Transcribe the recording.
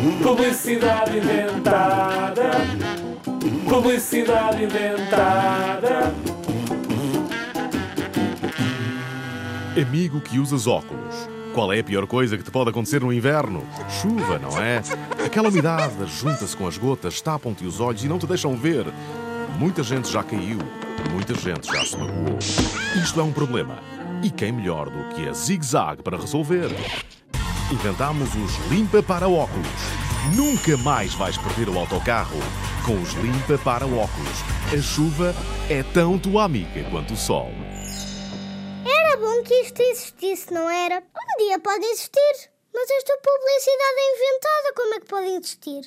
Publicidade inventada. Publicidade inventada. Amigo que usas óculos. Qual é a pior coisa que te pode acontecer no inverno? Chuva, não é? Aquela umidade junta-se com as gotas, tapam-te os olhos e não te deixam ver. Muita gente já caiu, muita gente já se magoou. Isto é um problema. E quem melhor do que a Zig Zag para resolver? Inventámos os Limpa para Óculos. Nunca mais vais perder o autocarro com os Limpa para Óculos. A chuva é tão tua amiga quanto o sol. Era bom que isto existisse, não era? Um dia pode existir. Mas esta publicidade é inventada, como é que pode existir?